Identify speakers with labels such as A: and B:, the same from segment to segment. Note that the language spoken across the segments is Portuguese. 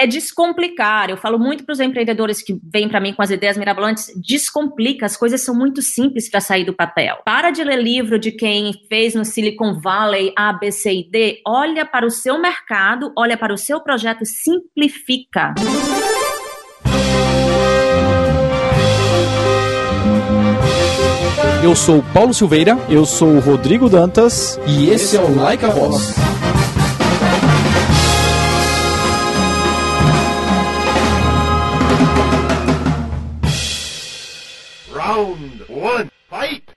A: é descomplicar. Eu falo muito para os empreendedores que vêm para mim com as ideias mirabolantes, descomplica, as coisas são muito simples para sair do papel. Para de ler livro de quem fez no Silicon Valley A, B, C e D. Olha para o seu mercado, olha para o seu projeto, simplifica.
B: Eu sou Paulo Silveira.
C: Eu sou Rodrigo Dantas.
B: E esse é o Like a Boss.
D: Round one, fight!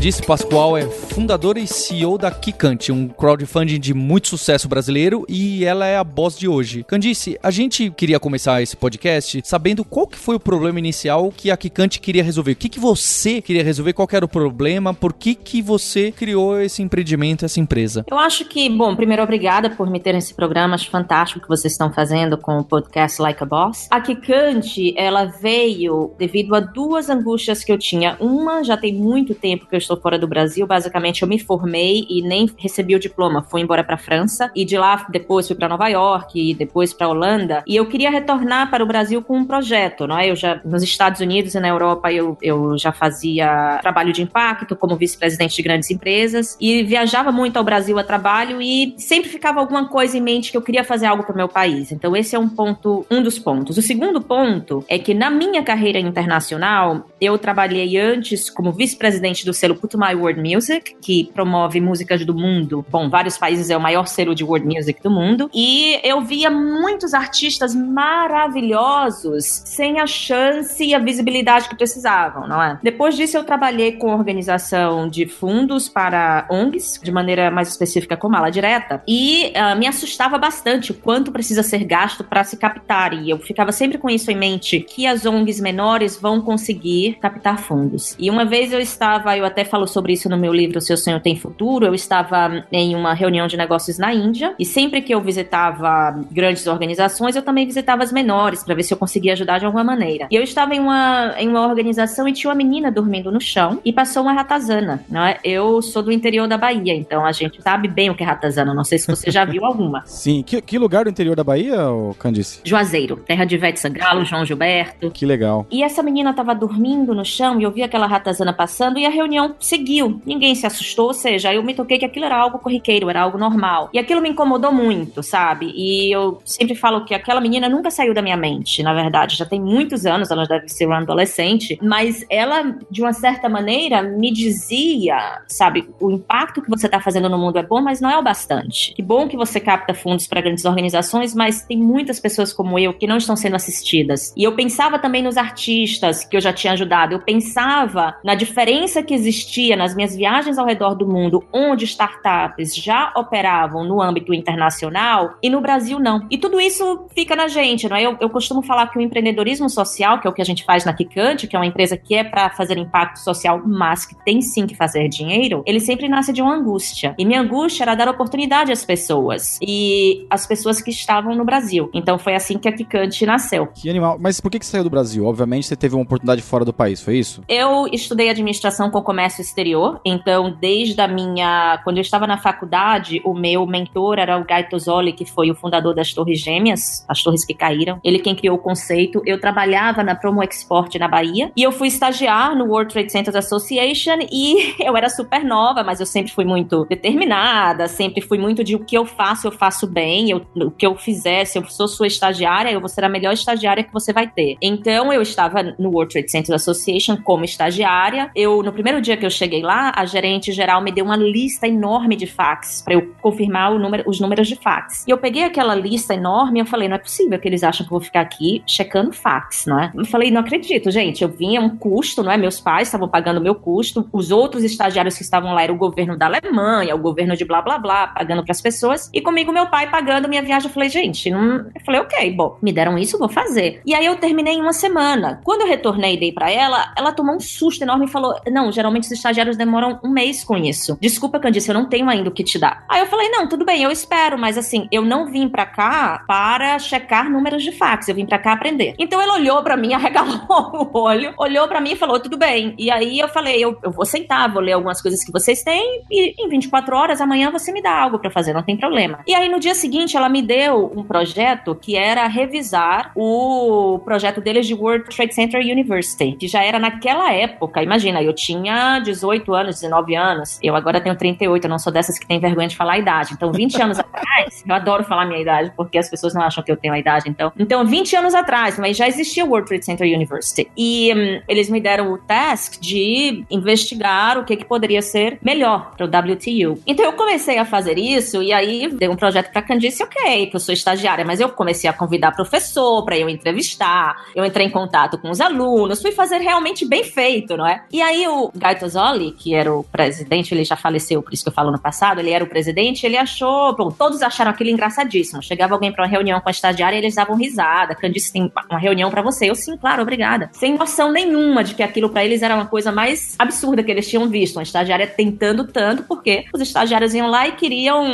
B: Candice Pascoal é fundadora e CEO da Kikante, um crowdfunding de muito sucesso brasileiro e ela é a boss de hoje. Candice, a gente queria começar esse podcast sabendo qual que foi o problema inicial que a Kikante queria resolver. O que, que você queria resolver? Qual era o problema? Por que, que você criou esse empreendimento, essa empresa?
A: Eu acho que, bom, primeiro, obrigada por me ter nesse programa. Acho fantástico que vocês estão fazendo com o podcast Like a Boss. A Kikante, ela veio devido a duas angústias que eu tinha. Uma, já tem muito tempo que eu fora do Brasil. Basicamente, eu me formei e nem recebi o diploma. Fui embora para França e de lá depois fui para Nova York e depois para Holanda. E eu queria retornar para o Brasil com um projeto, não é? Eu já nos Estados Unidos e na Europa eu, eu já fazia trabalho de impacto como vice-presidente de grandes empresas e viajava muito ao Brasil a trabalho e sempre ficava alguma coisa em mente que eu queria fazer algo para o meu país. Então esse é um ponto, um dos pontos. O segundo ponto é que na minha carreira internacional eu trabalhei antes como vice-presidente do selo Put My World Music, que promove músicas do mundo. Bom, vários países é o maior selo de world music do mundo. E eu via muitos artistas maravilhosos sem a chance e a visibilidade que precisavam, não é? Depois disso, eu trabalhei com organização de fundos para ONGs, de maneira mais específica como ala direta, e uh, me assustava bastante o quanto precisa ser gasto para se captar. E eu ficava sempre com isso em mente, que as ONGs menores vão conseguir captar fundos. E uma vez eu estava, eu até falo sobre isso no meu livro O Seu Sonho Tem Futuro. Eu estava em uma reunião de negócios na Índia e sempre que eu visitava grandes organizações, eu também visitava as menores para ver se eu conseguia ajudar de alguma maneira. E eu estava em uma, em uma organização e tinha uma menina dormindo no chão e passou uma ratazana. Não é? Eu sou do interior da Bahia, então a gente sabe bem o que é ratazana. Não sei se você já viu alguma.
C: Sim. Que, que lugar do interior da Bahia, Candice?
A: Juazeiro, terra de Ivete Sangalo, João Gilberto.
C: Que legal.
A: E essa menina estava dormindo no chão e eu vi aquela ratazana passando e a reunião seguiu. Ninguém se assustou, ou seja, eu me toquei que aquilo era algo corriqueiro, era algo normal. E aquilo me incomodou muito, sabe? E eu sempre falo que aquela menina nunca saiu da minha mente, na verdade. Já tem muitos anos, ela deve ser uma adolescente, mas ela, de uma certa maneira, me dizia, sabe, o impacto que você tá fazendo no mundo é bom, mas não é o bastante. Que bom que você capta fundos para grandes organizações, mas tem muitas pessoas como eu que não estão sendo assistidas. E eu pensava também nos artistas que eu já tinha ajudado, eu pensava na diferença que existia nas minhas viagens ao redor do mundo, onde startups já operavam no âmbito internacional e no Brasil não. E tudo isso fica na gente, não é? Eu, eu costumo falar que o empreendedorismo social, que é o que a gente faz na Kikante, que é uma empresa que é para fazer impacto social, mas que tem sim que fazer dinheiro, ele sempre nasce de uma angústia. E minha angústia era dar oportunidade às pessoas e às pessoas que estavam no Brasil. Então foi assim que a Kikante nasceu.
C: Que animal. Mas por que, que você saiu do Brasil? Obviamente você teve uma oportunidade fora do país, foi isso?
A: Eu estudei administração com comércio exterior, então desde a minha. Quando eu estava na faculdade, o meu mentor era o Guy Tozzoli, que foi o fundador das Torres Gêmeas, as torres que caíram. Ele quem criou o conceito. Eu trabalhava na Promo Export na Bahia e eu fui estagiar no World Trade Centers Association e eu era super nova, mas eu sempre fui muito determinada, sempre fui muito de o que eu faço, eu faço bem, eu, o que eu fizer, se eu sou sua estagiária, eu vou ser a melhor estagiária que você vai ter. Então eu estava no World Trade Centers Association como estagiária. Eu no primeiro dia que eu cheguei lá, a gerente geral me deu uma lista enorme de fax para eu confirmar número, os números de fax. E eu peguei aquela lista enorme e eu falei, não é possível que eles acham que eu vou ficar aqui checando fax, não é? Eu falei, não acredito, gente, eu vinha um custo, não é? Meus pais estavam pagando meu custo, os outros estagiários que estavam lá era o governo da Alemanha, o governo de blá blá blá, pagando para as pessoas, e comigo meu pai pagando minha viagem. Eu falei, gente, não... eu falei, ok, bom, me deram isso, vou fazer. E aí eu terminei em uma semana. Quando eu retornei e dei para ela, ela tomou um susto enorme e falou, não, geralmente muitos estagiários demoram um mês com isso. Desculpa, Candice, eu não tenho ainda o que te dar. Aí eu falei, não, tudo bem, eu espero, mas assim, eu não vim pra cá para checar números de fax, eu vim pra cá aprender. Então ele olhou pra mim, arregalou o olho, olhou pra mim e falou, tudo bem. E aí eu falei, eu, eu vou sentar, vou ler algumas coisas que vocês têm e em 24 horas, amanhã você me dá algo para fazer, não tem problema. E aí no dia seguinte ela me deu um projeto que era revisar o projeto deles de World Trade Center University, que já era naquela época, imagina, eu tinha 18 anos, 19 anos, eu agora tenho 38, eu não sou dessas que tem vergonha de falar a idade. Então 20 anos atrás, eu adoro falar minha idade porque as pessoas não acham que eu tenho a idade, então. Então 20 anos atrás, mas já existia o World Trade Center University. E hum, eles me deram o task de investigar o que, que poderia ser melhor para o WTU. Então eu comecei a fazer isso e aí dei um projeto para Candice, ok, que eu sou estagiária, mas eu comecei a convidar professor para eu entrevistar, eu entrei em contato com os alunos, fui fazer realmente bem feito, não é? E aí o Gaito Zoli, que era o presidente, ele já faleceu, por isso que eu falo no passado, ele era o presidente, ele achou, bom, todos acharam aquilo engraçadíssimo. Chegava alguém para uma reunião com a estagiária e eles davam risada. Candice tem uma reunião para você. Eu sim, claro, obrigada. Sem noção nenhuma de que aquilo para eles era uma coisa mais absurda que eles tinham visto. Uma estagiária tentando tanto, porque os estagiários iam lá e queriam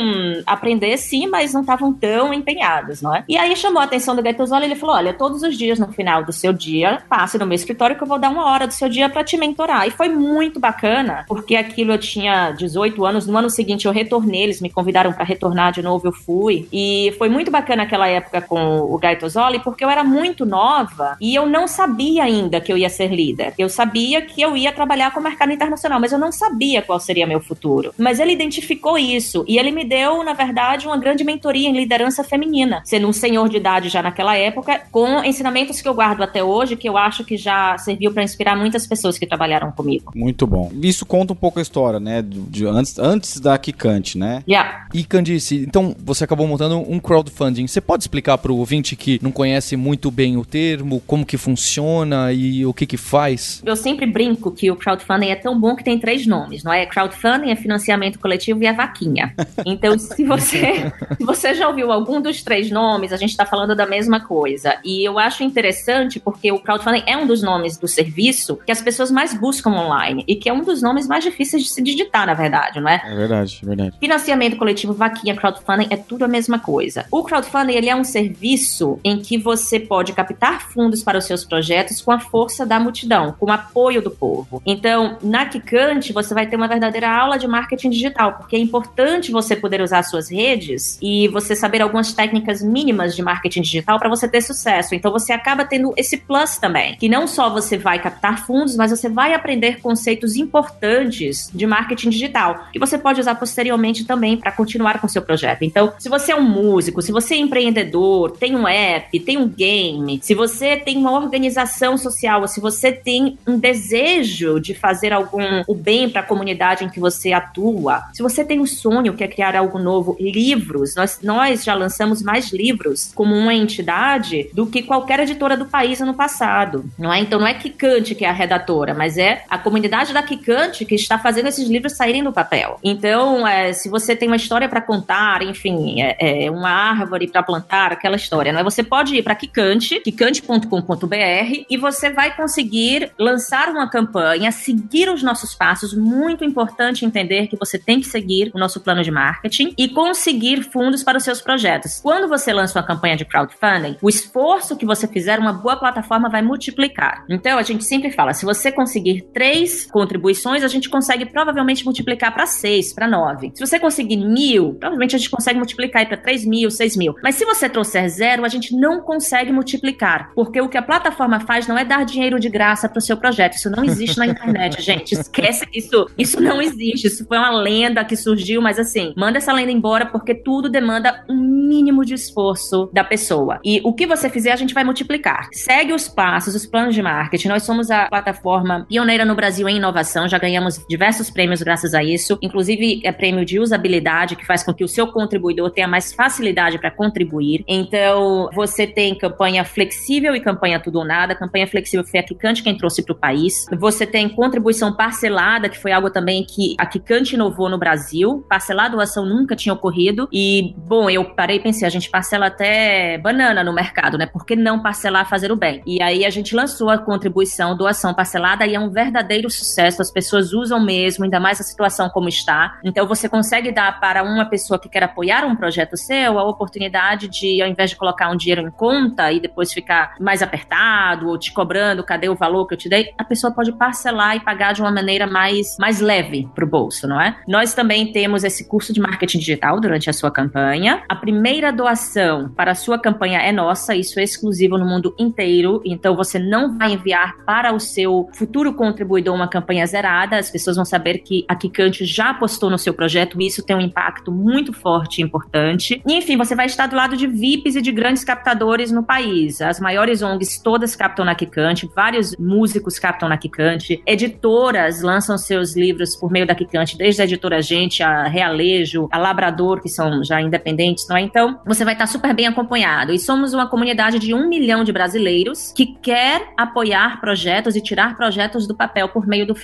A: aprender sim, mas não estavam tão empenhados, não é? E aí chamou a atenção do Gaetosoli e ele falou: olha, todos os dias no final do seu dia, passe no meu escritório que eu vou dar uma hora do seu dia para te mentorar. E foi muito bacana, porque aquilo eu tinha 18 anos, no ano seguinte eu retornei, eles me convidaram para retornar de novo, eu fui. E foi muito bacana aquela época com o Gaetosoli, porque eu era muito nova e eu não sabia ainda que eu ia ser líder. Eu sabia que eu ia trabalhar com o mercado internacional, mas eu não sabia qual seria meu futuro. Mas ele identificou isso e ele me deu, na verdade, uma grande mentoria em liderança feminina, sendo um senhor de idade já naquela época, com ensinamentos que eu guardo até hoje, que eu acho que já serviu para inspirar muitas pessoas que trabalharam comigo.
C: Muito bom. Isso conta um pouco a história, né? De, de antes, antes da Kikante, né?
A: Yeah.
B: E Candice, então você acabou montando um crowdfunding. Você pode explicar para o ouvinte que não conhece muito bem o termo, como que funciona e o que que faz?
A: Eu sempre brinco que o crowdfunding é tão bom que tem três nomes, não é? Crowdfunding é financiamento coletivo e é vaquinha. Então, se você, se você já ouviu algum dos três nomes, a gente está falando da mesma coisa. E eu acho interessante porque o crowdfunding é um dos nomes do serviço que as pessoas mais buscam online e que é um dos nomes mais difíceis de se digitar, na verdade, não é?
C: É verdade, é verdade.
A: Financiamento coletivo, vaquinha, crowdfunding é tudo a mesma coisa. O crowdfunding ele é um serviço em que você pode captar fundos para os seus projetos com a força da multidão, com o apoio do povo. Então, na Kikante, você vai ter uma verdadeira aula de marketing digital, porque é importante você poder usar suas redes e você saber algumas técnicas mínimas de marketing digital para você ter sucesso. Então, você acaba tendo esse plus também, que não só você vai captar fundos, mas você vai aprender conceitos importantes de marketing digital, que você pode usar posteriormente também para continuar com seu projeto. Então, se você é um músico, se você é empreendedor, tem um app, tem um game, se você tem uma organização social, ou se você tem um desejo de fazer algum o bem para a comunidade em que você atua, se você tem um sonho que é criar algo novo, livros, nós, nós já lançamos mais livros como uma entidade do que qualquer editora do país ano passado, não é? Então não é Kikante que é a redatora, mas é a comunidade da Kikante que está fazendo esses livros saírem do papel. Então, é, se você tem uma história para contar, enfim, é, é uma árvore para plantar, aquela história, não é? Você pode ir para Kikante, kikante.com.br e você vai conseguir lançar uma campanha, seguir os nossos passos. Muito importante entender que você tem que seguir o nosso plano de marketing e conseguir fundos para os seus projetos. Quando você lança uma campanha de crowdfunding, o esforço que você fizer, uma boa plataforma vai multiplicar. Então, a gente sempre fala, se você conseguir três contribuições, a gente consegue provavelmente multiplicar para seis, para nove. Se você conseguir mil, provavelmente a gente consegue multiplicar para três mil, seis mil. Mas se você trouxer zero, a gente não consegue multiplicar, porque o que a plataforma faz não é dar dinheiro de graça para o seu projeto. Isso não existe na internet, gente. Esquece isso. Isso não existe. Isso foi uma lenda que surgiu, mas assim, manda essa lenda embora porque tudo demanda um mínimo de esforço da pessoa. E o que você fizer, a gente vai multiplicar. Segue os passos, os planos de marketing. Nós somos a plataforma pioneira no Brasil em inovação. Já ganhamos diversos prêmios graças a isso. Inclusive, é prêmio de usabilidade, que faz com que o seu contribuidor tenha mais facilidade para contribuir. Então, você tem campanha flexível e campanha tudo ou nada. Campanha flexível foi a Kikante quem trouxe para o país. Você tem contribuição parcelada, que foi algo também que a Kikante inovou no Brasil. Parcelar doação nunca tinha ocorrido. E, bom, eu parei e pensei, a gente parcela até banana no mercado, né? Por que não parcelar fazer o bem? E aí a gente lançou a contribuição doação parcelada e é um verdadeiro sucesso sucesso, as pessoas usam mesmo, ainda mais a situação como está. Então você consegue dar para uma pessoa que quer apoiar um projeto seu a oportunidade de, ao invés de colocar um dinheiro em conta e depois ficar mais apertado ou te cobrando, cadê o valor que eu te dei, a pessoa pode parcelar e pagar de uma maneira mais, mais leve para o bolso, não é? Nós também temos esse curso de marketing digital durante a sua campanha. A primeira doação para a sua campanha é nossa, isso é exclusivo no mundo inteiro, então você não vai enviar para o seu futuro contribuidor uma campanha zerada, as pessoas vão saber que a Kikante já apostou no seu projeto e isso tem um impacto muito forte e importante. E, enfim, você vai estar do lado de VIPs e de grandes captadores no país. As maiores ONGs todas captam na Kikante, vários músicos captam na Kikante, editoras lançam seus livros por meio da Kikante, desde a editora Gente, a Realejo, a Labrador, que são já independentes, não é? Então, você vai estar super bem acompanhado. E somos uma comunidade de um milhão de brasileiros que quer apoiar projetos e tirar projetos do papel por meio do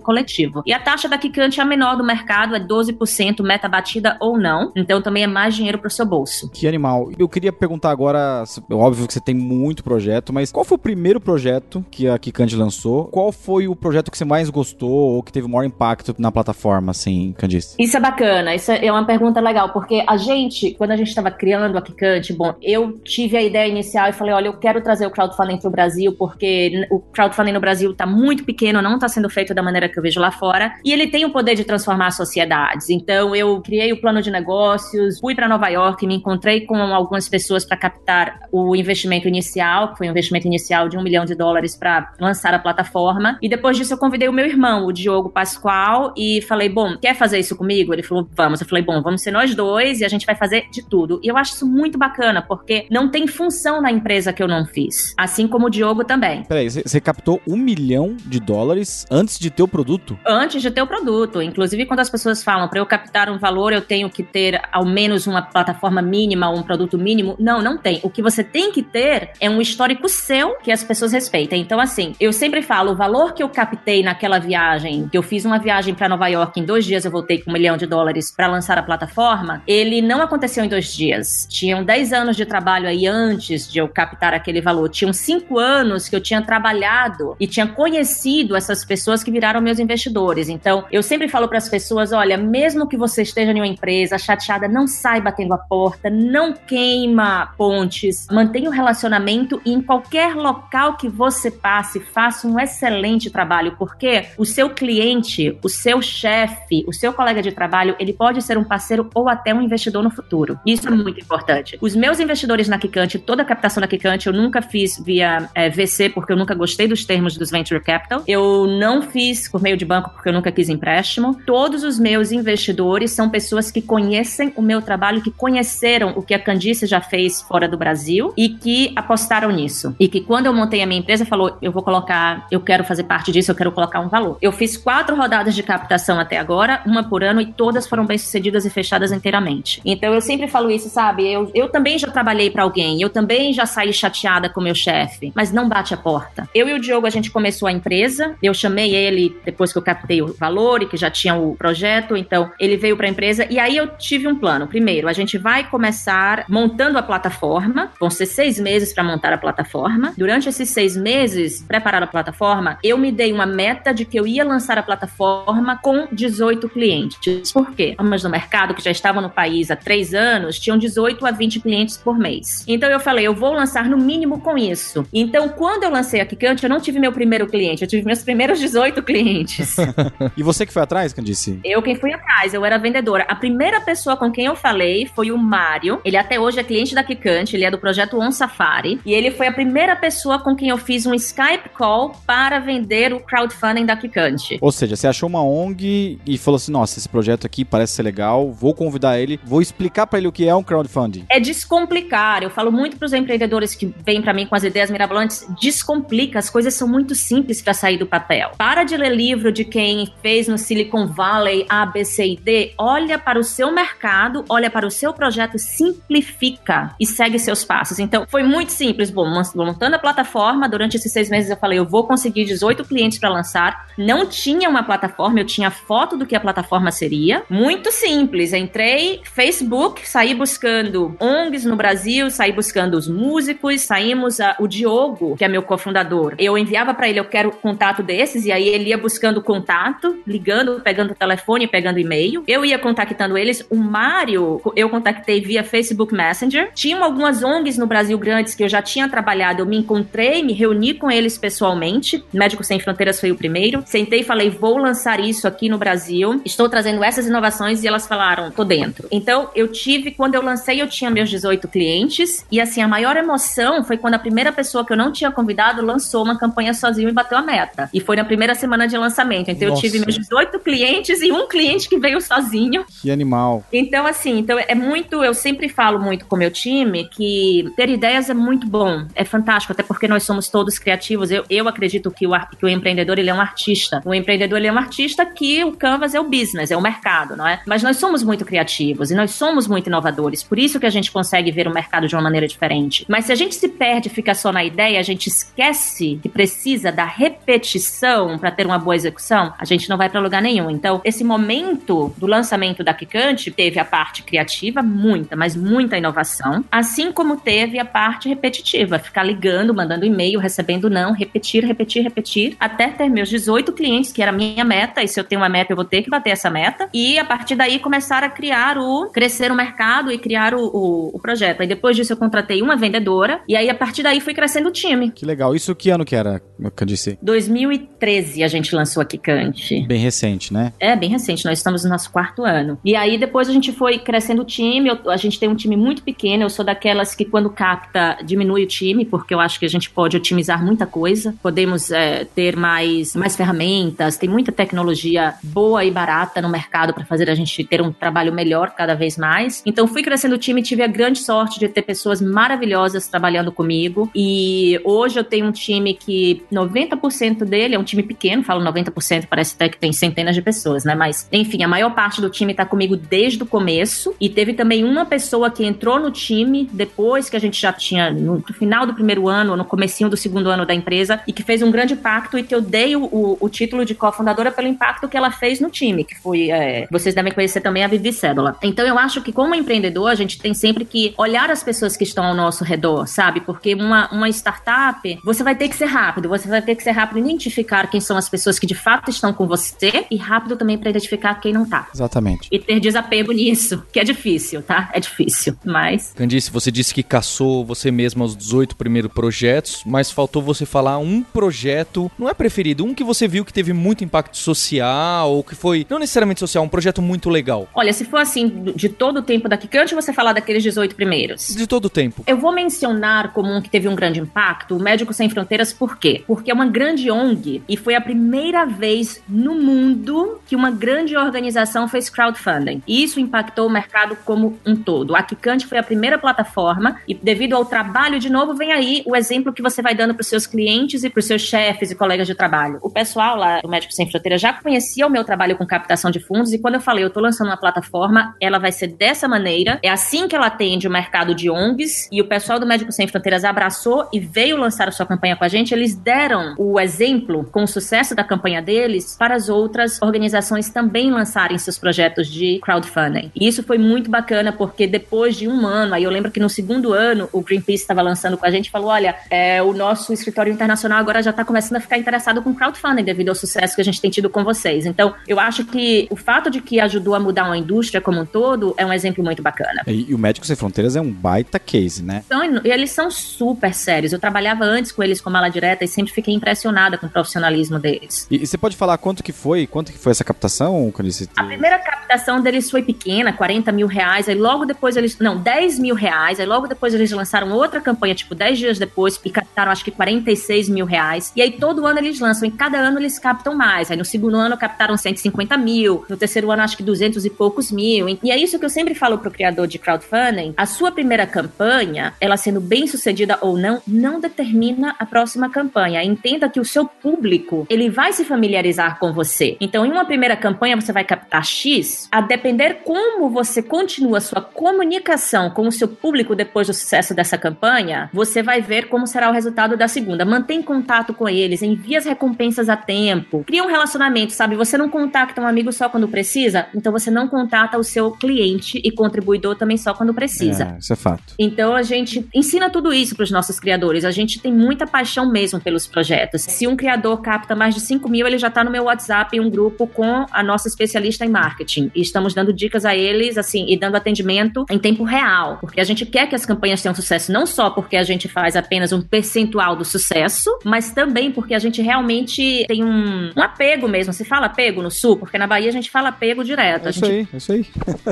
A: coletivo. E a taxa da Kikante é a menor do mercado, é 12%, meta batida ou não. Então, também é mais dinheiro para o seu bolso.
C: Que animal. Eu queria perguntar agora, óbvio que você tem muito projeto, mas qual foi o primeiro projeto que a Kikante lançou? Qual foi o projeto que você mais gostou ou que teve o maior impacto na plataforma, assim, Candice?
A: Isso é bacana, isso é uma pergunta legal, porque a gente, quando a gente estava criando a Kikante, bom, eu tive a ideia inicial e falei, olha, eu quero trazer o crowdfunding para o Brasil, porque o crowdfunding no Brasil está muito pequeno, não está sendo feito da maneira que eu vejo lá fora, e ele tem o poder de transformar sociedades. Então, eu criei o plano de negócios, fui para Nova York, me encontrei com algumas pessoas para captar o investimento inicial, que foi um investimento inicial de um milhão de dólares para lançar a plataforma, e depois disso eu convidei o meu irmão, o Diogo Pascoal, e falei, bom, quer fazer isso comigo? Ele falou, vamos. Eu falei, bom, vamos ser nós dois e a gente vai fazer de tudo. E eu acho isso muito bacana, porque não tem função na empresa que eu não fiz. Assim como o Diogo também.
C: Peraí, você captou um milhão de dólares antes de ter o produto?
A: Antes de ter o produto. Inclusive, quando as pessoas falam, para eu captar um valor, eu tenho que ter ao menos uma plataforma mínima, um produto mínimo. Não, não tem. O que você tem que ter é um histórico seu que as pessoas respeitem. Então, assim, eu sempre falo, o valor que eu captei naquela viagem, que eu fiz uma viagem para Nova York, em dois dias eu voltei com um milhão de dólares para lançar a plataforma, ele não aconteceu em dois dias. Tinham 10 anos de trabalho aí antes de eu captar aquele valor. Tinham cinco anos que eu tinha trabalhado e tinha conhecido essas pessoas que viraram meus investidores. Então, eu sempre falo para as pessoas: olha, mesmo que você esteja em uma empresa chateada, não sai batendo a porta, não queima pontes, mantenha o relacionamento e em qualquer local que você passe, faça um excelente trabalho, porque o seu cliente, o seu chefe, o seu colega de trabalho, ele pode ser um parceiro ou até um investidor no futuro. Isso é muito importante. Os meus investidores na Kikante, toda a captação da Kikante, eu nunca fiz via é, VC, porque eu nunca gostei dos termos dos Venture Capital. Eu não fiz por meio de banco, porque eu nunca quis empréstimo. Todos os meus investidores são pessoas que conhecem o meu trabalho, que conheceram o que a Candice já fez fora do Brasil e que apostaram nisso. E que quando eu montei a minha empresa, falou: eu vou colocar, eu quero fazer parte disso, eu quero colocar um valor. Eu fiz quatro rodadas de captação até agora, uma por ano, e todas foram bem sucedidas e fechadas inteiramente. Então eu sempre falo isso, sabe? Eu, eu também já trabalhei para alguém, eu também já saí chateada com meu chefe, mas não bate a porta. Eu e o Diogo, a gente começou a empresa, eu chamei ele depois que eu captei o valor e que já tinha o projeto, então ele veio para a empresa e aí eu tive um plano. Primeiro, a gente vai começar montando a plataforma, vão ser seis meses para montar a plataforma. Durante esses seis meses, preparar a plataforma, eu me dei uma meta de que eu ia lançar a plataforma com 18 clientes. Por quê? Mas no mercado que já estavam no país há três anos, tinham 18 a 20 clientes por mês. Então eu falei, eu vou lançar no mínimo com isso. Então, quando eu lancei a Kikante, eu não tive meu primeiro cliente, eu tive meus primeiros 18 clientes.
C: e você que foi atrás, Candice?
A: Eu quem fui atrás, eu era vendedora. A primeira pessoa com quem eu falei foi o Mário. Ele até hoje é cliente da Kikante, ele é do projeto On Safari. E ele foi a primeira pessoa com quem eu fiz um Skype call para vender o crowdfunding da Kikante.
C: Ou seja, você achou uma ONG e falou assim: nossa, esse projeto aqui parece ser legal, vou convidar ele, vou explicar para ele o que é um crowdfunding.
A: É descomplicar. Eu falo muito para os empreendedores que vêm para mim com as ideias mirabolantes, descomplica, as coisas são muito simples para sair do papel. Para de ler livro de quem fez no Silicon Valley A, B, C e D, olha para o seu mercado, olha para o seu projeto, simplifica e segue seus passos. Então, foi muito simples. Bom, montando a plataforma, durante esses seis meses eu falei, eu vou conseguir 18 clientes para lançar. Não tinha uma plataforma, eu tinha foto do que a plataforma seria. Muito simples. Entrei, Facebook, saí buscando ONGs no Brasil, saí buscando os músicos, saímos a, o Diogo, que é meu cofundador. Eu enviava para ele, eu quero contato desses e e aí ele ia buscando contato, ligando, pegando telefone, pegando e-mail. Eu ia contactando eles. O Mário, eu contactei via Facebook Messenger. Tinham algumas ONGs no Brasil grandes que eu já tinha trabalhado. Eu me encontrei, me reuni com eles pessoalmente. Médicos Sem Fronteiras foi o primeiro. Sentei e falei: vou lançar isso aqui no Brasil. Estou trazendo essas inovações e elas falaram: tô dentro. Então eu tive, quando eu lancei, eu tinha meus 18 clientes. E assim, a maior emoção foi quando a primeira pessoa que eu não tinha convidado lançou uma campanha sozinho e bateu a meta. E foi na primeira semana de lançamento. Então Nossa. eu tive meus 18 clientes e um cliente que veio sozinho.
C: Que animal.
A: Então, assim, então é muito. Eu sempre falo muito com o meu time que ter ideias é muito bom, é fantástico, até porque nós somos todos criativos. Eu, eu acredito que o, que o empreendedor ele é um artista. O empreendedor ele é um artista que o Canvas é o business, é o mercado, não é? Mas nós somos muito criativos e nós somos muito inovadores. Por isso que a gente consegue ver o mercado de uma maneira diferente. Mas se a gente se perde e fica só na ideia, a gente esquece que precisa da repetição para ter uma boa execução, a gente não vai para lugar nenhum. Então, esse momento do lançamento da Kikante teve a parte criativa, muita, mas muita inovação, assim como teve a parte repetitiva, ficar ligando, mandando e-mail, recebendo não, repetir, repetir, repetir, até ter meus 18 clientes, que era a minha meta, e se eu tenho uma meta, eu vou ter que bater essa meta, e a partir daí começar a criar o, crescer o mercado e criar o, o, o projeto. Aí depois disso eu contratei uma vendedora, e aí a partir daí fui crescendo o time.
C: Que legal. Isso que ano que era, Candice?
A: 2013 a gente lançou a Kikante.
C: Bem recente, né?
A: É, bem recente. Nós estamos no nosso quarto ano. E aí depois a gente foi crescendo o time. Eu, a gente tem um time muito pequeno. Eu sou daquelas que quando capta diminui o time, porque eu acho que a gente pode otimizar muita coisa. Podemos é, ter mais, mais ferramentas. Tem muita tecnologia boa e barata no mercado para fazer a gente ter um trabalho melhor cada vez mais. Então fui crescendo o time e tive a grande sorte de ter pessoas maravilhosas trabalhando comigo. E hoje eu tenho um time que 90% dele é um time pequeno, falo 90%, parece até que tem centenas de pessoas, né? Mas, enfim, a maior parte do time tá comigo desde o começo. E teve também uma pessoa que entrou no time depois que a gente já tinha, no final do primeiro ano, no comecinho do segundo ano da empresa, e que fez um grande impacto e que eu dei o, o, o título de cofundadora pelo impacto que ela fez no time, que foi, é, vocês devem conhecer também a Vivi Cédula. Então eu acho que como empreendedor, a gente tem sempre que olhar as pessoas que estão ao nosso redor, sabe? Porque uma, uma startup, você vai ter que ser rápido, você vai ter que ser rápido em identificar quem são as pessoas que de fato estão com você e rápido também para identificar quem não tá.
C: Exatamente.
A: E ter desapego nisso, que é difícil, tá? É difícil, mas...
B: Candice, você disse que caçou você mesma os 18 primeiros projetos, mas faltou você falar um projeto, não é preferido, um que você viu que teve muito impacto social ou que foi, não necessariamente social, um projeto muito legal.
A: Olha, se for assim, de todo o tempo daqui, que antes você falar daqueles 18 primeiros?
B: De todo o tempo.
A: Eu vou mencionar como um que teve um grande impacto, o Médicos Sem Fronteiras, por quê? Porque é uma grande ONG e foi a primeira vez no mundo que uma grande organização fez crowdfunding. E isso impactou o mercado como um todo. A Kikante foi a primeira plataforma e devido ao trabalho, de novo, vem aí o exemplo que você vai dando para os seus clientes e para os seus chefes e colegas de trabalho. O pessoal lá do Médicos Sem Fronteiras já conhecia o meu trabalho com captação de fundos e quando eu falei, eu tô lançando uma plataforma, ela vai ser dessa maneira. É assim que ela atende o mercado de ONGs e o pessoal do Médicos Sem Fronteiras abraçou e veio lançar a sua campanha com a gente. Eles deram o exemplo com sucesso da campanha deles para as outras organizações também lançarem seus projetos de crowdfunding. E isso foi muito bacana porque depois de um ano, aí eu lembro que no segundo ano o Greenpeace estava lançando com a gente e falou: olha, é, o nosso escritório internacional agora já está começando a ficar interessado com crowdfunding devido ao sucesso que a gente tem tido com vocês. Então, eu acho que o fato de que ajudou a mudar uma indústria como um todo é um exemplo muito bacana.
C: E, e o Médicos Sem Fronteiras é um baita case, né?
A: Então, eles são super sérios. Eu trabalhava antes com eles com mala direta e sempre fiquei impressionada com o profissionalismo deles.
C: E, e você pode falar quanto que foi? Quanto que foi essa captação, Canice?
A: A primeira captação deles foi pequena, 40 mil reais. Aí logo depois eles. Não, 10 mil reais. Aí logo depois eles lançaram outra campanha, tipo 10 dias depois, e captaram acho que 46 mil reais. E aí todo ano eles lançam, e cada ano eles captam mais. Aí no segundo ano captaram 150 mil, no terceiro ano acho que 200 e poucos mil. E é isso que eu sempre falo pro criador de crowdfunding: a sua primeira campanha, ela sendo bem sucedida ou não, não determina a próxima campanha. Entenda que o seu público, ele vai se familiarizar com você. Então, em uma primeira campanha, você vai captar X, a depender como você continua a sua comunicação com o seu público depois do sucesso dessa campanha, você vai ver como será o resultado da segunda. Mantém contato com eles, envia as recompensas a tempo, cria um relacionamento, sabe? Você não contacta um amigo só quando precisa, então você não contata o seu cliente e contribuidor também só quando precisa.
C: É, isso é fato.
A: Então a gente ensina tudo isso para os nossos criadores. A gente tem muita paixão mesmo pelos projetos. Se um criador capta mais de 5 mil, ele já está no meu WhatsApp em um grupo com a nossa especialista em marketing. E estamos dando dicas a eles, assim, e dando atendimento em tempo real. Porque a gente quer que as campanhas tenham sucesso, não só porque a gente faz apenas um percentual do sucesso, mas também porque a gente realmente tem um, um apego mesmo. Se fala apego no Sul, porque na Bahia a gente fala apego direto.
C: É
A: a
C: isso
A: gente
C: aí, é isso aí.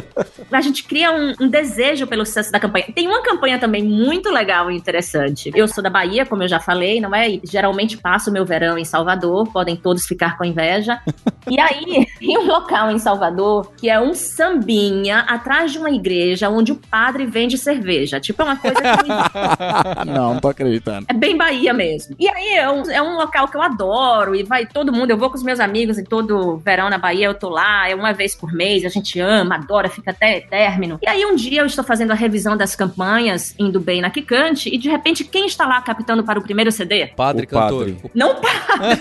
A: a gente cria um, um, desejo pelo sucesso da campanha. Tem uma campanha também muito legal e interessante. Eu sou da Bahia, como eu já falei, não é? E geralmente passo meu verão em Salvador, podem todos ficar com inveja. E aí, tem um local em Salvador que é um sambinha atrás de uma igreja onde o padre vende cerveja. Tipo, é uma coisa que.
C: não, não tô acreditando.
A: É bem Bahia mesmo. E aí é um, é um local que eu adoro e vai todo mundo. Eu vou com os meus amigos em todo verão na Bahia, eu tô lá, é uma vez por mês, a gente ama, adora, fica até término. E aí um dia eu estou fazendo a revisão das campanhas, indo bem na Kikante, e de repente quem está lá captando para o primeiro CD?
B: Padre
C: O
B: cantor.
C: padre.
A: Não padre!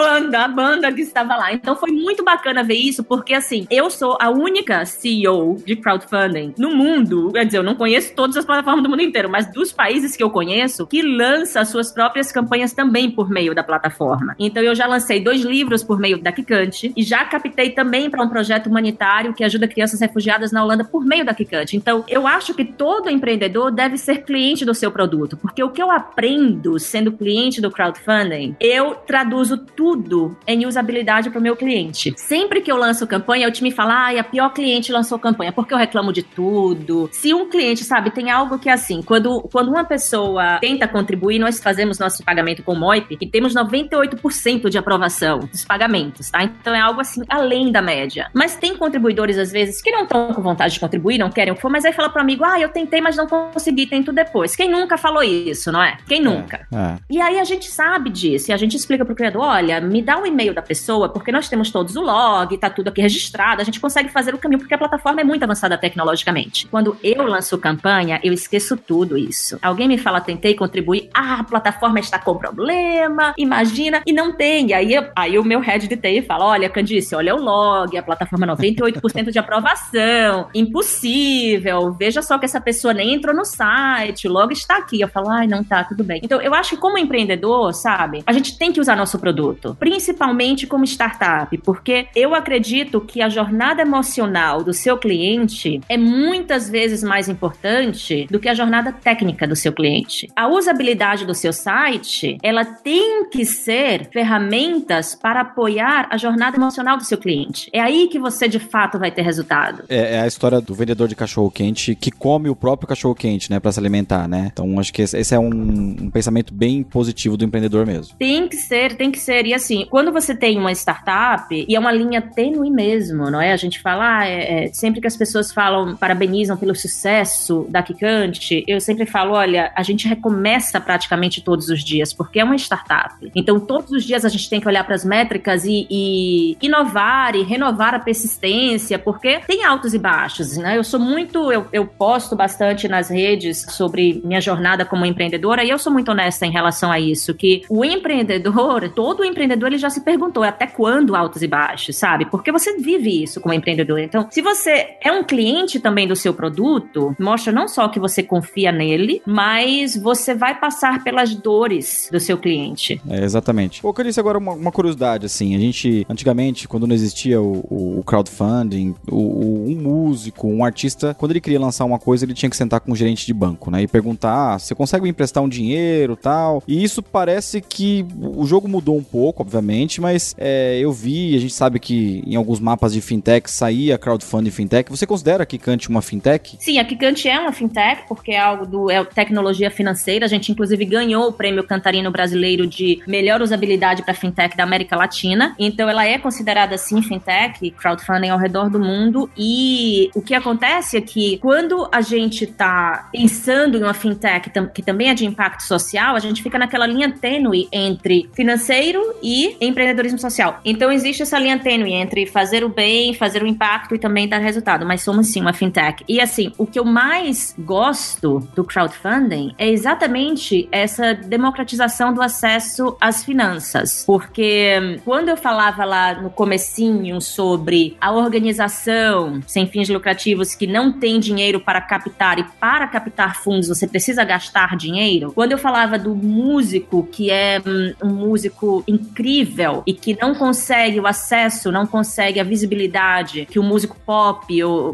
A: banda, a banda que estava lá. Então foi muito bacana ver isso, porque assim, eu sou a única CEO de crowdfunding no mundo. Quer dizer, eu não conheço todas as plataformas do mundo inteiro, mas dos países que eu conheço, que lança suas próprias campanhas também por meio da plataforma. Então eu já lancei dois livros por meio da Kikante e já captei também para um projeto humanitário que ajuda crianças refugiadas na Holanda por meio da Kikante. Então eu acho que todo empreendedor deve ser cliente do seu produto, porque o que eu aprendo sendo cliente do crowdfunding, eu traduzo tudo em usabilidade para o meu cliente. Sempre que eu lanço campanha, o time fala: ai, a pior cliente lançou campanha, porque eu reclamo de tudo. Se um cliente, sabe, tem algo que é assim, quando, quando uma pessoa tenta contribuir, nós fazemos nosso pagamento com o MOIP e temos 98% de aprovação dos pagamentos, tá? Então é algo assim, além da média. Mas tem contribuidores, às vezes, que não estão com vontade de contribuir, não querem o que for, mas aí fala pro amigo: ah, eu tentei, mas não consegui, tento depois. Quem nunca falou isso, não é? Quem nunca?
C: É.
A: E aí a gente sabe disso, e a gente explica pro criador, olha, me dá o e-mail da pessoa, porque nós temos todos o log, tá tudo aqui registrado, a gente consegue fazer o caminho, porque a plataforma é muito avançada tecnologicamente. Quando eu lanço campanha, eu esqueço tudo isso. Alguém me fala, tentei contribuir, ah, a plataforma está com problema, imagina, e não tem. E aí, aí o meu head de TI fala, olha, Candice, olha o log, a plataforma 98% de aprovação, impossível, veja só que essa pessoa nem entrou no site, o log está aqui. Eu falo, ai, não tá, tudo bem. Então, eu acho que como empreendedor, sabe, a gente tem que usar nosso produto, principalmente como startup, porque eu acredito que a jornada emocional do seu cliente é muitas vezes mais importante do que a jornada técnica do seu cliente. A usabilidade do seu site, ela tem que ser ferramentas para apoiar a jornada emocional do seu cliente. É aí que você de fato vai ter resultado.
C: É, é a história do vendedor de cachorro quente que come o próprio cachorro quente, né, Pra se alimentar, né? Então acho que esse, esse é um, um pensamento bem positivo do empreendedor mesmo.
A: Tem que ser, tem que ser. E assim, quando você tem uma startup, e é uma linha tênue mesmo, não é? A gente fala, ah, é, é, sempre que as pessoas falam, parabenizam pelo sucesso da Kikante, eu sempre falo, olha, a gente recomeça praticamente todos os dias, porque é uma startup. Então, todos os dias a gente tem que olhar para as métricas e, e inovar e renovar a persistência, porque tem altos e baixos, né? Eu sou muito, eu, eu posto bastante nas redes sobre minha jornada como empreendedora e eu sou muito honesta em relação a isso, que o empreendedor, todo empreendedor, ele já se perguntou até quando altos e baixos, sabe? Porque você vive isso como empreendedor. Então, se você é um cliente também do seu produto, mostra não só que você confia nele, mas você vai passar pelas dores do seu cliente.
C: É, exatamente. Pô, Canice, agora uma, uma curiosidade, assim. A gente, antigamente, quando não existia o, o- o crowdfunding, o, o- um músico, um artista, quando ele queria lançar uma coisa, ele tinha que sentar com um gerente de banco, né? E perguntar, ah, você consegue me emprestar um dinheiro tal? E isso parece que o jogo mudou um pouco, obviamente, mas é, eu vi, a gente sabe que em alguns mapas de fintech saía crowdfunding fintech. Você considera que Kikante uma fintech?
A: Sim, a Kikante é uma fintech, porque é algo do é tecnologia financeira. A gente, inclusive, ganhou o prêmio Cantarino Brasileiro de melhor usabilidade para fintech da América Latina. Então, ela é considerada, sim, fintech, crowdfunding ao redor do mundo. E o que acontece é que, quando a gente está pensando em uma fintech que também é de impacto social, a gente fica naquela linha tênue entre financeiro e empreendedorismo social. Então existe essa linha tênue entre fazer o bem, fazer o impacto e também dar resultado, mas somos sim uma fintech. E assim, o que eu mais gosto do crowdfunding é exatamente essa democratização do acesso às finanças, porque hum, quando eu falava lá no comecinho sobre a organização sem fins lucrativos que não tem dinheiro para captar e para captar fundos você precisa gastar dinheiro, quando eu falava do músico que é hum, um músico incrível e que não consegue o acesso, não consegue a visibilidade que o músico pop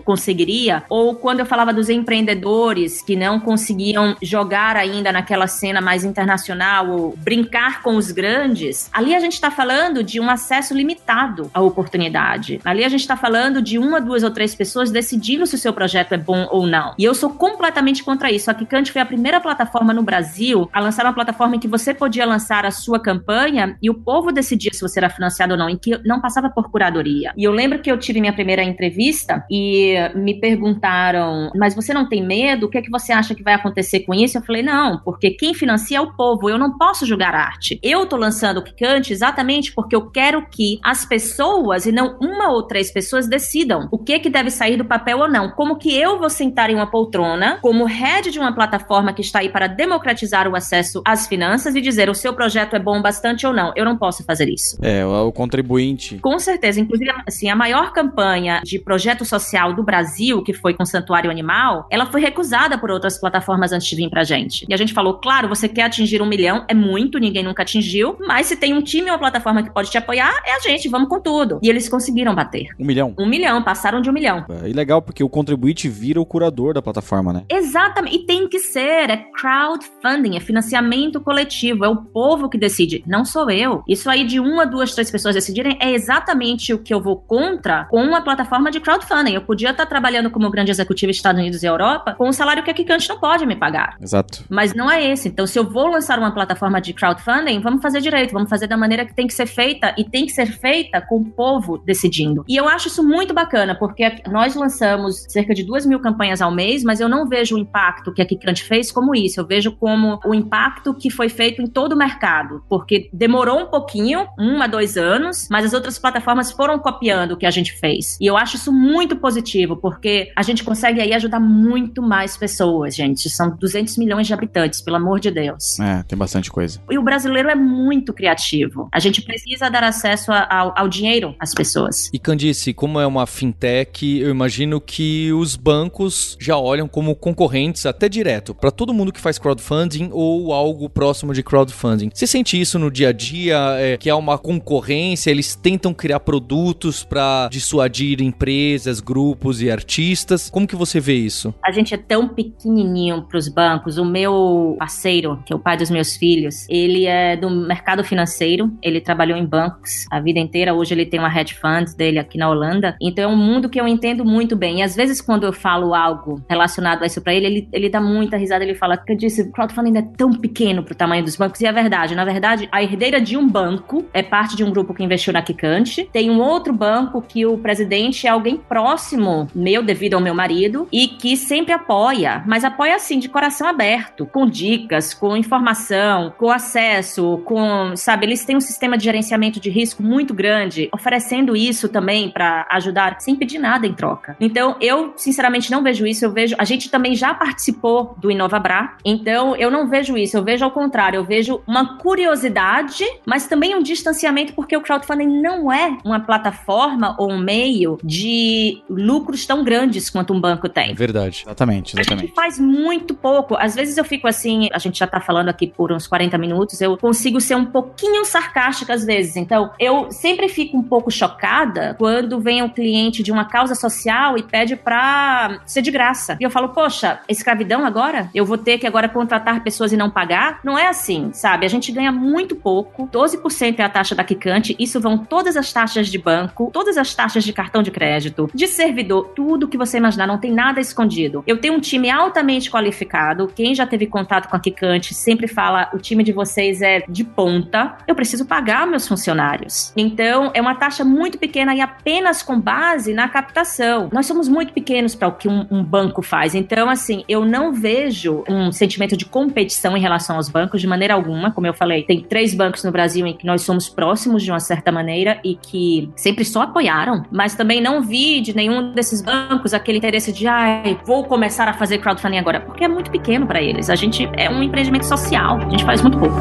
A: conseguiria, ou quando eu falava dos empreendedores que não conseguiam jogar ainda naquela cena mais internacional ou brincar com os grandes, ali a gente está falando de um acesso limitado à oportunidade. Ali a gente está falando de uma, duas ou três pessoas decidindo se o seu projeto é bom ou não. E eu sou completamente contra isso. A Kikante foi a primeira plataforma no Brasil a lançar uma plataforma em que você podia lançar a sua campanha e o povo decidia se você era financiado ou não, em que não passava por curadoria. E eu lembro que eu tive minha primeira entrevista e me perguntaram: mas você não tem medo? O que é que você acha que vai acontecer com isso? Eu falei: não, porque quem financia é o povo. Eu não posso julgar arte. Eu tô lançando o Kikante exatamente porque eu quero que as pessoas, e não uma ou três pessoas, decidam o que que deve sair do papel ou não. Como que eu vou sentar em uma poltrona, como head de uma plataforma que está aí para democratizar o acesso às finanças e dizer o seu projeto é bom bastante ou não. Eu não posso fazer isso.
C: É, o contribuinte.
A: Com certeza. Inclusive, assim, a maior campanha de projeto social do Brasil, que foi com Santuário Animal, ela foi recusada por outras plataformas antes de vir pra gente. E a gente falou, claro, você quer atingir um milhão, é muito, ninguém nunca atingiu, mas se tem um time ou uma plataforma que pode te apoiar, é a gente, vamos com tudo. E eles conseguiram bater.
C: Um milhão?
A: Um milhão, passaram de um milhão.
C: É, e legal, porque o contribuinte vira o curador da plataforma, né?
A: Exatamente. E tem que ser. É crowdfunding, é financiamento coletivo. É o povo que decide, não sou eu. Isso aí de uma, duas, três pessoas decidirem é exatamente o que eu vou contra com uma plataforma de crowdfunding. Eu podia estar trabalhando como grande executivo Estados Unidos e Europa com um salário que a Kikante não pode me pagar.
C: Exato.
A: Mas não é esse. Então, se eu vou lançar uma plataforma de crowdfunding, vamos fazer direito, vamos fazer da maneira que tem que ser feita e tem que ser feita com o povo decidindo. E eu acho isso muito bacana, porque nós lançamos cerca de duas mil campanhas ao mês, mas eu não vejo o impacto que a Kikante fez como isso. Eu vejo como o impacto que foi feito em todo o mercado, porque demorou um pouquinho, um a dois anos, mas as outras plataformas foram copiando o que a gente fez. E eu acho isso muito positivo, porque a gente consegue aí ajudar muito mais pessoas, gente. São 200 milhões de habitantes, pelo amor de Deus.
C: É, tem bastante coisa.
A: E o brasileiro é muito criativo. A gente precisa dar acesso ao, ao dinheiro às pessoas.
B: E Candice, como é uma fintech, eu imagino que os bancos já olham como concorrentes até direto para todo mundo que faz crowdfunding ou algo próximo de crowdfunding. Você sente isso no dia a dia, é, que há uma concorrência, eles tentam criar produtos para dissuadir empresas, grupos e artistas. Como que você vê isso?
A: A gente é tão pequenininho para os bancos. O meu parceiro, que é o pai dos meus filhos, ele é do mercado financeiro, ele trabalhou em bancos a vida inteira. Hoje ele tem uma hedge fund dele aqui na Holanda. Então é um mundo que eu entendo muito bem. E às vezes quando eu falo algo relacionado a isso para ele, ele, ele dá muita risada. Ele fala que eu disse, crowdfunding é tão pequeno pro tamanho dos bancos. E é verdade. Na verdade, a herdeira de um banco é parte de um grupo que investiu na Kikante. Tem um outro banco que o presidente é alguém próximo meu, devido ao meu marido, e que sempre apoia. Mas apoia assim, de coração aberto, com dicas, com informação, com acesso, com, sabe, eles têm um sistema de gerenciamento de risco muito grande, oferecendo isso também para ajudar, sem pedir nada em troca. Então, eu, sinceramente, não vejo isso. Eu vejo. A gente também já participou do InovaBrá, então eu não vejo isso. Eu vejo ao contrário. Eu vejo uma curiosidade, mas também um distanciamento, porque o crowdfunding não é uma plataforma ou um meio de lucros tão grandes quanto um banco tem.
B: Verdade.
C: Exatamente,
A: A
C: exatamente.
A: gente faz muito pouco. Às vezes eu fico assim, a gente já tá falando aqui por uns 40 minutos, eu consigo ser um pouquinho sarcástica às vezes. Então, eu sempre fico um pouco chocada quando vem um cliente de uma causa social e pede pra ser de graça. E eu falo, poxa, escravidão agora? Eu vou ter que agora contratar pessoas e não pagar? Não é assim, sabe? A gente ganha muito pouco, 12% é a taxa da Kikante, isso vão todas as taxas de banco, todas as taxas de cartão de crédito, de servidor, tudo que você imaginar, não tem nada escondido. Eu tenho um time altamente qualificado, quem já teve contato com a Kikante sempre fala, o time de vocês é de ponta, eu preciso pagar meus funcionários. Então, é uma taxa muito pequena e apenas com base na captação. Nós somos muito pequenos para o que um, um banco faz. Então, assim, eu não vejo um sentimento de competição em relação aos bancos de maneira alguma. Como eu falei, tem três bancos no Brasil em nós somos próximos de uma certa maneira e que sempre só apoiaram, mas também não vi de nenhum desses bancos aquele interesse de, ai, vou começar a fazer crowdfunding agora, porque é muito pequeno para eles. A gente é um empreendimento social, a gente faz muito pouco.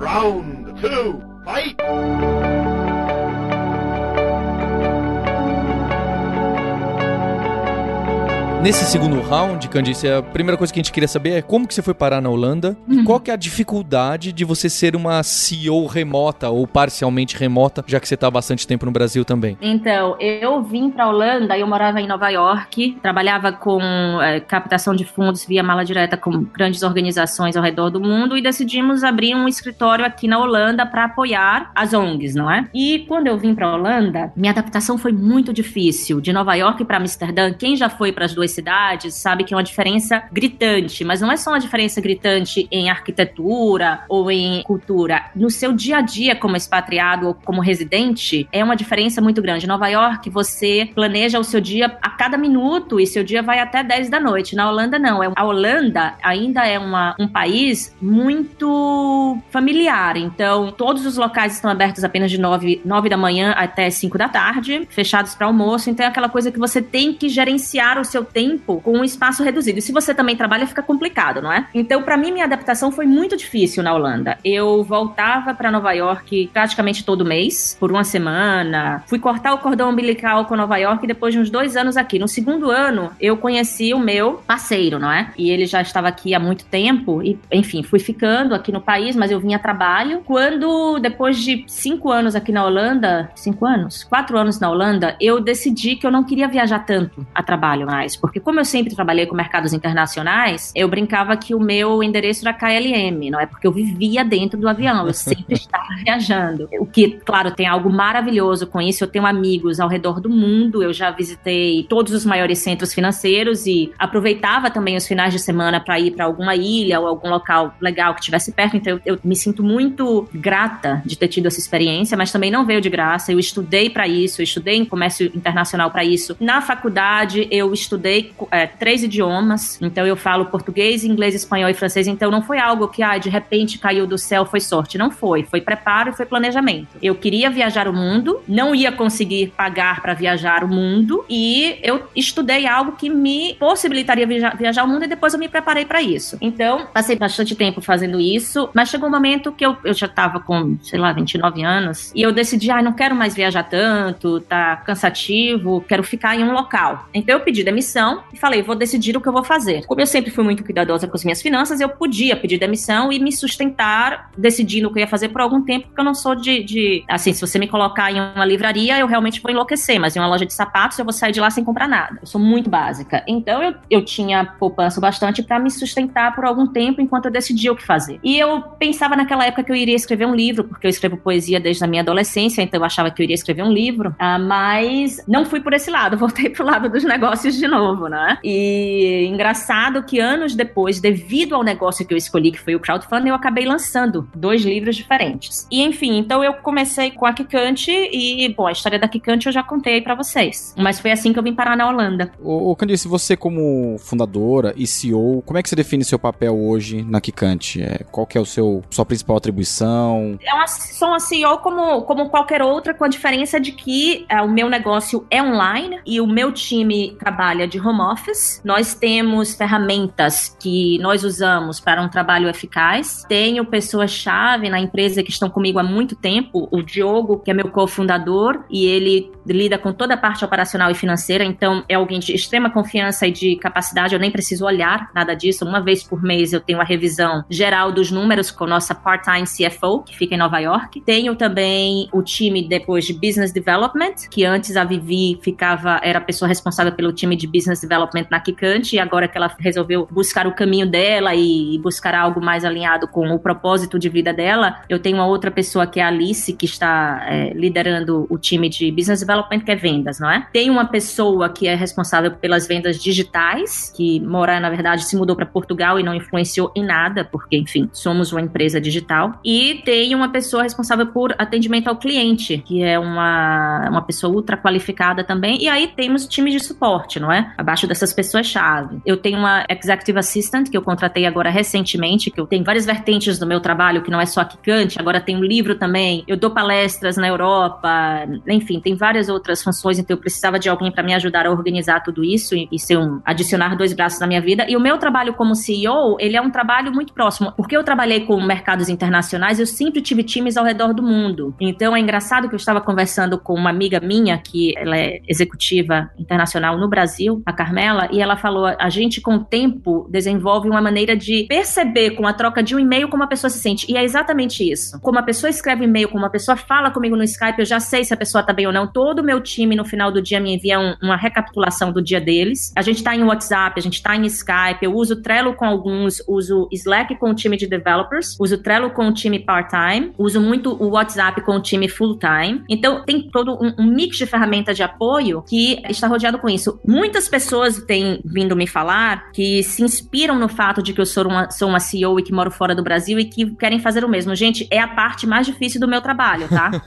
D: Round two, fight!
B: Nesse segundo round, Candice, a primeira coisa que a gente queria saber é como que você foi parar na Holanda e
A: Uhum.
B: qual que é a dificuldade de você ser uma CEO remota ou parcialmente remota, já que você está há bastante tempo no Brasil também.
A: Então, eu vim para Holanda, eu morava em Nova York, trabalhava com eh, captação de fundos via mala direta com grandes organizações ao redor do mundo e decidimos abrir um escritório aqui na Holanda para apoiar as ONGs, não é? E quando eu vim para Holanda, minha adaptação foi muito difícil. De Nova York para Amsterdã, quem já foi para as duas cidades sabe que é uma diferença gritante, mas não é só uma diferença gritante em arquitetura ou em cultura. No seu dia a dia como expatriado ou como residente, é uma diferença muito grande. Em Nova York, você planeja o seu dia a cada minuto e seu dia vai até 10 da noite. Na Holanda, não. É- A Holanda ainda é uma- um país muito familiar. Então, todos os locais estão abertos apenas de 9, 9 da manhã até 5 da tarde, fechados para almoço. Então, é aquela coisa que você tem que gerenciar o seu tempo com um espaço reduzido. E se você também trabalha, fica complicado, não é? Então, para mim, minha adaptação foi muito difícil na Holanda. Eu voltava para Nova York praticamente todo mês, por uma semana. Fui cortar o cordão umbilical com Nova York depois de uns dois anos aqui. No segundo ano, eu conheci o meu parceiro, não é? E ele já estava aqui há muito tempo. E, enfim, fui ficando aqui no país, mas eu vim a trabalho. Quando, depois de cinco anos aqui na Holanda, cinco anos? Quatro anos na Holanda, eu decidi que eu não queria viajar tanto a trabalho mais. Porque como eu sempre trabalhei com mercados internacionais, eu brincava que o meu endereço era KLM, não é? Porque eu vivia dentro do avião, eu sempre estava viajando. O que, claro, tem algo maravilhoso com isso. Eu tenho amigos ao redor do mundo, eu já visitei todos os maiores centros financeiros e aproveitava também os finais de semana para ir para alguma ilha ou algum local legal que estivesse perto. Então eu, eu me sinto muito grata de ter tido essa experiência, mas também não veio de graça. Eu estudei para isso, eu estudei em comércio internacional para isso. Na faculdade eu estudei é, três idiomas, então eu falo português, inglês, espanhol e francês. Então não foi algo que ah, de repente caiu do céu, foi sorte. Não foi, foi preparo e foi planejamento. Eu queria viajar o mundo, não ia conseguir pagar para viajar o mundo e eu estudei algo que me possibilitaria viajar, viajar o mundo e depois eu me preparei para isso. Então, passei bastante tempo fazendo isso, mas chegou um momento que eu, eu já tava com, sei lá, 29 anos e eu decidi, ah, não quero mais viajar tanto, tá cansativo, quero ficar em um local. Então eu pedi demissão e falei, vou decidir o que eu vou fazer. Como eu sempre fui muito cuidadosa com as minhas finanças, eu podia pedir demissão e me sustentar decidindo o que eu ia fazer por algum tempo, porque eu não sou de, de assim, se você me colocar em uma livraria, eu realmente vou enlouquecer, mas em uma loja de sapatos eu vou sair de lá sem comprar nada. Eu sou muito básica. Então eu, eu tinha poupança bastante para me sustentar por algum tempo enquanto eu decidia o que fazer. E eu pensava naquela época que eu iria escrever um livro, porque eu escrevo poesia desde a minha adolescência, então eu achava que eu iria escrever um livro, ah, mas não fui por esse lado, voltei pro lado dos negócios de novo, né? E engraçado que anos depois, devido ao negócio que eu escolhi, que foi o crowdfunding, eu acabei lançando dois livros diferentes. E enfim, então eu comecei com a Kikante e, bom, a história da Kikante eu já contei para vocês. Mas foi assim que eu vim parar na Holanda.
C: Ô, ô Candice, você como fundadora e CEO, como é que você define seu papel hoje na Kikante? É, qual que é o seu sua principal atribuição?
A: É uma, sou uma CEO como, como qualquer outra, com a diferença de que é, o meu negócio é online e o meu time trabalha de home office. Nós temos ferramentas que nós usamos para um trabalho eficaz. Tenho pessoas-chave na empresa que estão comigo há muito tempo. O Diogo, que é meu cofundador, e ele lida com toda a parte operacional e financeira, então é alguém de extrema confiança e de capacidade. Eu nem preciso olhar nada disso. Uma vez por mês eu tenho a revisão geral dos números com nossa part-time CFO, que fica em Nova York. Tenho também o time depois de Business Development, que antes a Vivi ficava, era a pessoa responsável pelo time de Business Development na Kikante, e agora que ela resolveu buscar o caminho dela e buscar algo mais alinhado com o propósito de vida dela, eu tenho uma outra pessoa que é a Alice, que está é, liderando o time de Business Development, que é vendas, não é? Tem uma pessoa que é responsável pelas vendas digitais, que mora, na verdade, se mudou para Portugal e não influenciou em nada, porque, enfim, somos uma empresa digital. E tem uma pessoa responsável por atendimento ao cliente, que é uma, uma pessoa ultra qualificada também. E aí temos times de suporte, não é? Abaixo dessas pessoas-chave. Eu tenho uma executive assistant que eu contratei agora recentemente, que eu tenho várias vertentes do meu trabalho, que não é só quicante, agora tem um livro também. Eu dou palestras na Europa, enfim, tem várias outras funções, então eu precisava de alguém para me ajudar a organizar tudo isso e, e ser um adicionar dois braços na minha vida. E o meu trabalho como CEO, ele é um trabalho muito próximo, porque eu trabalhei com mercados internacionais, eu sempre tive times ao redor do mundo. Então é engraçado que eu estava conversando com uma amiga minha, que ela é executiva internacional no Brasil, a Carmela, e ela falou: a gente com o tempo desenvolve uma maneira de perceber com a troca de um e-mail como a pessoa se sente. E é exatamente isso. Como a pessoa escreve e-mail, como a pessoa fala comigo no Skype, eu já sei se a pessoa tá bem ou não. Todo o meu time no final do dia me envia um, uma recapitulação do dia deles. A gente tá em WhatsApp, a gente tá em Skype, eu uso Trello com alguns, uso Slack com o time de developers, uso Trello com o time part-time, uso muito o WhatsApp com o time full-time. Então, tem todo um, um mix de ferramentas de apoio que está rodeado com isso. Muitas pessoas têm vindo me falar que se inspiram no fato de que eu sou uma, sou uma CEO e que moro fora do Brasil e que querem fazer o mesmo. Gente, é a parte mais difícil do meu trabalho, tá?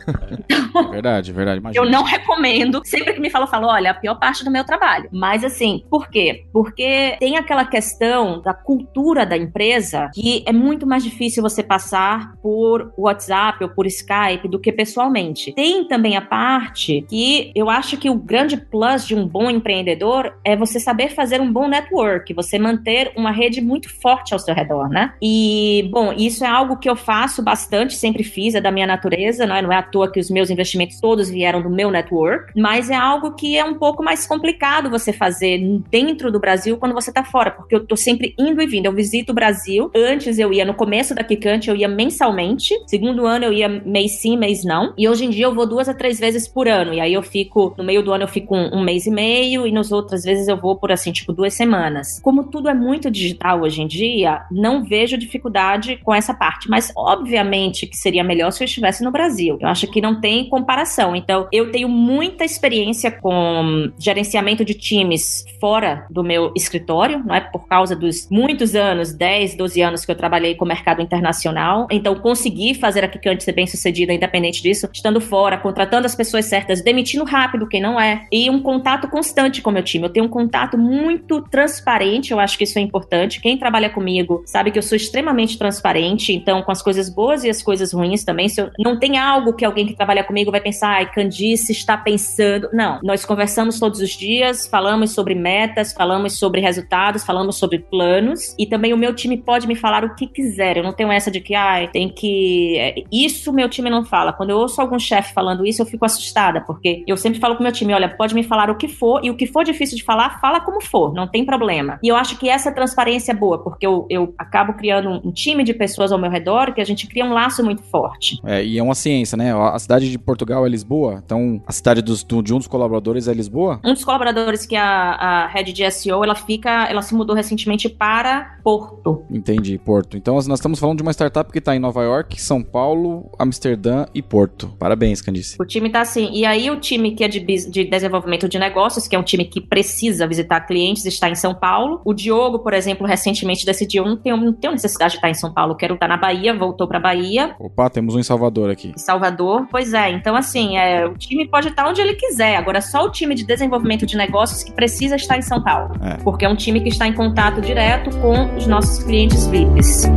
C: Então, verdade, verdade. Imagina.
A: Eu não recomendo. Sempre que me falam, eu falo, olha, a pior parte do meu trabalho. Mas assim, por quê? Porque tem aquela questão da cultura da empresa que é muito mais difícil você passar por WhatsApp ou por Skype do que pessoalmente. Tem também a parte que eu acho que o grande plus de um bom empreendedor é você saber fazer um bom network, você manter uma rede muito forte ao seu redor, né? E, bom, isso é algo que eu faço bastante, sempre fiz, é da minha natureza, não é, não é à toa que os meus investimentos todos vieram do meu network, mas é algo que é um pouco mais complicado você fazer dentro do Brasil quando você tá fora, porque eu tô sempre indo e vindo. Eu visito o Brasil. Antes eu ia no começo da Kikante, eu ia mensalmente. Segundo ano eu ia mês sim, mês não. E hoje em dia eu vou duas a três vezes por ano. E aí eu fico, no meio do ano eu fico um, um mês e meio, e nas outras vezes eu vou por assim, tipo, duas semanas. Como tudo é muito digital hoje em dia, não vejo dificuldade com essa parte. Mas obviamente que seria melhor se eu estivesse no Brasil. Eu acho que não tem comparação. Então, eu tenho muita experiência com gerenciamento de times fora do meu escritório, não é? Por causa dos muitos anos, 10, 12 anos que eu trabalhei com o mercado internacional. Então, consegui fazer a Kikante ser bem sucedida, independente disso, estando fora, contratando as pessoas certas, demitindo rápido quem não é, e um contato constante com o meu time. Eu tenho um contato muito transparente, eu acho que isso é importante. Quem trabalha comigo sabe que eu sou extremamente transparente, então, com as coisas boas e as coisas ruins também. Se eu, não tem algo que alguém que trabalha comigo vai pensar, ai, Candice está pensando. Não, nós conversamos todos os dias, falamos sobre metas, falamos sobre resultados, falamos sobre planos, e também o meu time pode me falar o que quiser. Eu não tenho essa de que, ai, tem que. é, Isso meu time não fala. Quando eu ouço algum chefe falando isso, eu fico assustada, porque eu sempre falo com meu time: olha, pode me falar o que for, e o que for difícil de falar, fala como for, não tem problema. E eu acho que essa transparência é boa, porque eu, eu acabo criando um, time de pessoas ao meu redor que a gente cria um laço muito forte.
C: É, e é uma ciência, né? A cidade de Portugal é Lisboa, então a cidade dos, do- de um dos colaboradores é Lisboa?
A: Um dos colaboradores que a, a head de SEO, ela fica, ela se mudou recentemente para Porto.
C: Entendi, Porto. Então nós estamos falando de uma startup que está em Nova York, São Paulo, Amsterdã e Porto. Parabéns, Candice.
A: O time tá assim. E aí, o time que é de, de desenvolvimento de negócios, que é um time que precisa visitar clientes, está em São Paulo. O Diogo, por exemplo, recentemente decidiu: não tenho, não tenho necessidade de estar em São Paulo, quero estar na Bahia, voltou para Bahia.
C: Opa, temos um em Salvador aqui.
A: em Salvador, pois é. Então, assim, é, o time pode estar onde ele quiser. Agora, só o time de desenvolvimento de negócios que precisa estar em São Paulo.
C: É.
A: Porque é um time que está em contato direto com os nossos clientes VIPs.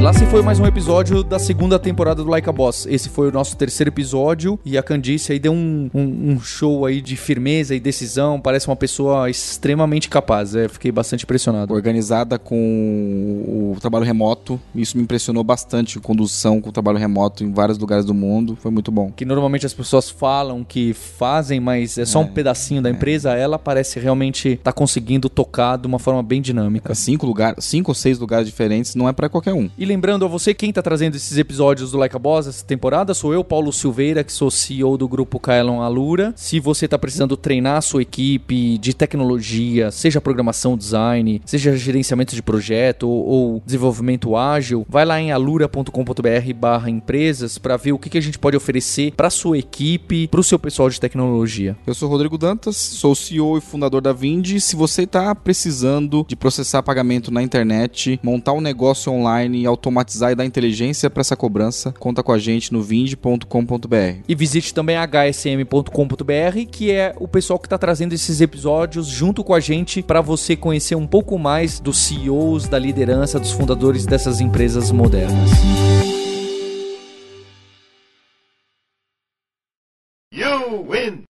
B: Lá se foi mais um episódio da segunda temporada do Like a Boss. Esse foi o nosso terceiro episódio e a Candice aí deu um, um- um show aí de firmeza e decisão. Parece uma pessoa extremamente capaz. É, fiquei bastante impressionado.
C: Organizada com o trabalho remoto. Isso me impressionou bastante. Condução com o trabalho remoto em vários lugares do mundo. Foi muito bom.
B: Que normalmente as pessoas falam que fazem, mas é só um pedacinho da empresa. Ela parece realmente estar conseguindo tocar de uma forma bem dinâmica.
C: Cinco lugares, cinco ou seis lugares diferentes não é pra qualquer um.
B: E lembrando a você, quem tá trazendo esses episódios do Like a Boss essa temporada sou eu, Paulo Silveira, que sou CEO do grupo Kaelon Alura. Se você tá precisando treinar a sua equipe de tecnologia, seja programação, design, seja gerenciamento de projeto ou, ou desenvolvimento ágil, vai lá em alura.com.br barra empresas para ver o que, que a gente pode oferecer para sua equipe, para o seu pessoal de tecnologia.
C: Eu sou Rodrigo Dantas, sou CEO e fundador da Vindi. Se você está precisando de processar pagamento na internet, montar um negócio online e automatizar precisar dar inteligência para essa cobrança, conta com a gente no vind.com.br.
B: E visite também hsm.com.br, que é o pessoal que está trazendo esses episódios junto com a gente para você conhecer um pouco mais dos CEOs, da liderança, dos fundadores dessas empresas modernas.
D: You win!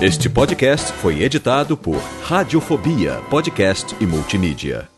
E: Este podcast foi editado por Radiofobia, podcast e multimídia.